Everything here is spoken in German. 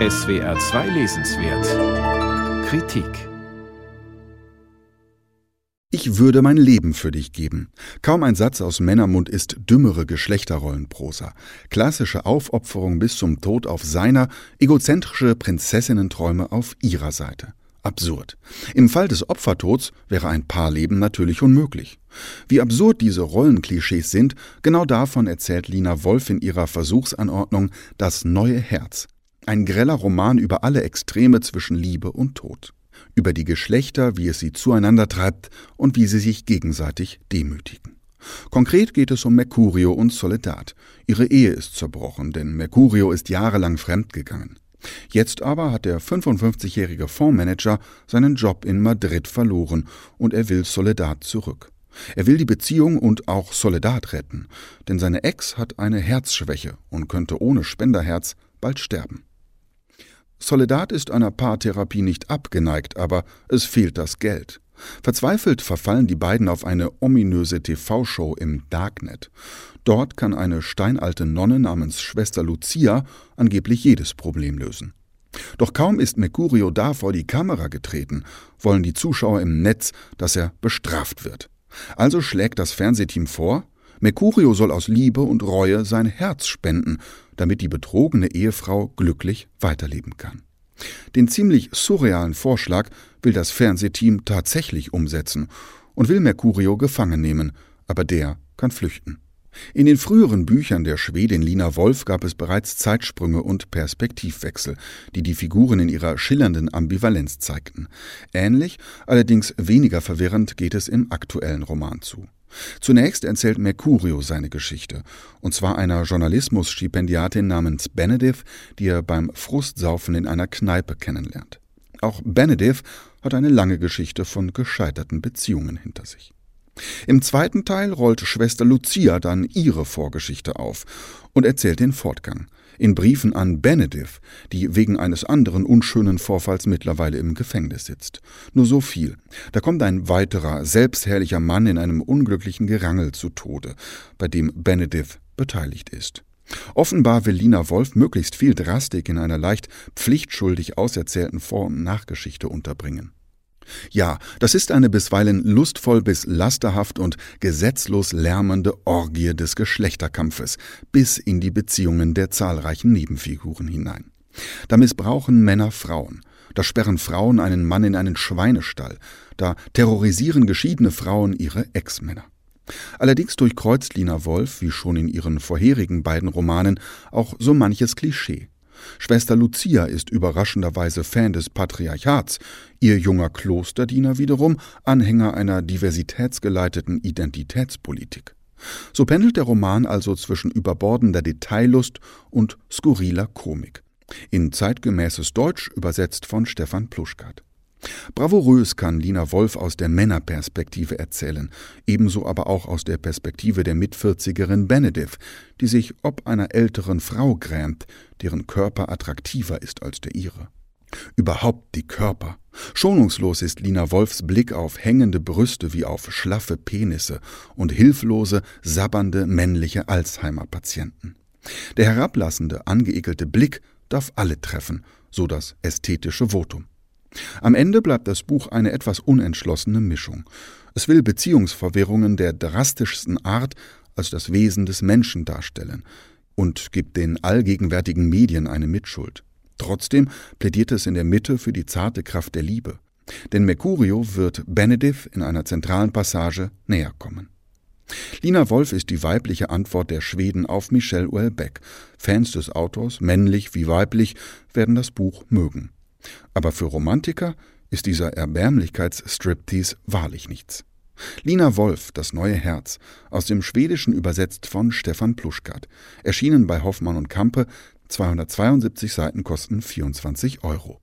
SWR 2 Lesenswert Kritik Ich würde mein Leben für dich geben. Kaum ein Satz aus Männermund ist dümmere Geschlechterrollenprosa. Klassische Aufopferung bis zum Tod auf seiner, egozentrische Prinzessinnenträume auf ihrer Seite. Absurd. Im Fall des Opfertods wäre ein Paarleben natürlich unmöglich. Wie absurd diese Rollenklischees sind, genau davon erzählt Lina Wolf in ihrer Versuchsanordnung Das neue Herz. Ein greller Roman über alle Extreme zwischen Liebe und Tod über die Geschlechter, wie es sie zueinander treibt und wie sie sich gegenseitig demütigen. Konkret geht es um Mercurio und Soledad. Ihre Ehe ist zerbrochen, denn Mercurio ist jahrelang fremdgegangen. Jetzt aber hat der 55-jährige Fondsmanager seinen Job in Madrid verloren und er will Soledad zurück. Er will die Beziehung und auch Soledad retten, denn seine Ex hat eine Herzschwäche und könnte ohne Spenderherz bald sterben. Soledad ist einer Paartherapie nicht abgeneigt, aber es fehlt das Geld. Verzweifelt verfallen die beiden auf eine ominöse TV-Show im Darknet. Dort kann eine steinalte Nonne namens Schwester Lucia angeblich jedes Problem lösen. Doch kaum ist Mercurio da vor die Kamera getreten, wollen die Zuschauer im Netz, dass er bestraft wird. Also schlägt das Fernsehteam vor, Mercurio soll aus Liebe und Reue sein Herz spenden, damit die betrogene Ehefrau glücklich weiterleben kann. Den ziemlich surrealen Vorschlag will das Fernsehteam tatsächlich umsetzen und will Mercurio gefangen nehmen, aber der kann flüchten. In den früheren Büchern der Schwedin Lina Wolf gab es bereits Zeitsprünge und Perspektivwechsel, die die Figuren in ihrer schillernden Ambivalenz zeigten. Ähnlich, allerdings weniger verwirrend geht es im aktuellen Roman zu. Zunächst erzählt Mercurio seine Geschichte, und zwar einer Journalismus-Stipendiatin namens Benediv, die er beim Frustsaufen in einer Kneipe kennenlernt. Auch Benediv hat eine lange Geschichte von gescheiterten Beziehungen hinter sich. Im zweiten Teil rollt Schwester Lucia dann ihre Vorgeschichte auf und erzählt den Fortgang in Briefen an Benediv, die wegen eines anderen unschönen Vorfalls mittlerweile im Gefängnis sitzt. Nur so viel. Da kommt ein weiterer, selbstherrlicher Mann in einem unglücklichen Gerangel zu Tode, bei dem Benediv beteiligt ist. Offenbar will Lina Wolf möglichst viel Drastik in einer leicht pflichtschuldig auserzählten Vor- und Nachgeschichte unterbringen. Ja, das ist eine bisweilen lustvoll bis lasterhaft und gesetzlos lärmende Orgie des Geschlechterkampfes bis in die Beziehungen der zahlreichen Nebenfiguren hinein. Da missbrauchen Männer Frauen, da sperren Frauen einen Mann in einen Schweinestall, da terrorisieren geschiedene Frauen ihre Ex-Männer. Allerdings durchkreuzt Lina Wolf, wie schon in ihren vorherigen beiden Romanen, auch so manches Klischee. Schwester Lucia ist überraschenderweise Fan des Patriarchats, ihr junger Klosterdiener wiederum Anhänger einer diversitätsgeleiteten Identitätspolitik. So pendelt der Roman also zwischen überbordender Detaillust und skurriler Komik. In zeitgemäßes Deutsch übersetzt von Stefan Pluschkat. Bravourös kann Lina Wolf aus der Männerperspektive erzählen, ebenso aber auch aus der Perspektive der Mitvierzigerin Benediv, die sich ob einer älteren Frau grämt, deren Körper attraktiver ist als der ihre. Überhaupt die Körper. Schonungslos ist Lina Wolfs Blick auf hängende Brüste wie auf schlaffe Penisse und hilflose, sabbernde männliche Alzheimer-Patienten. Der herablassende, angeekelte Blick darf alle treffen, so das ästhetische Votum. Am Ende bleibt das Buch eine etwas unentschlossene Mischung. Es will Beziehungsverwirrungen der drastischsten Art als das Wesen des Menschen darstellen und gibt den allgegenwärtigen Medien eine Mitschuld. Trotzdem plädiert es in der Mitte für die zarte Kraft der Liebe. Denn Mercurio wird Benediv in einer zentralen Passage näher kommen. Lina Wolf ist die weibliche Antwort der Schweden auf Michel Houellebecq. Fans des Autors, männlich wie weiblich, werden das Buch mögen. Aber für Romantiker ist dieser Erbärmlichkeitsstriptease wahrlich nichts. Lina Wolf, Das neue Herz, aus dem Schwedischen übersetzt von Stefan Pluschkat, erschienen bei Hoffmann und Kampe, 272 Seiten kosten 24 Euro.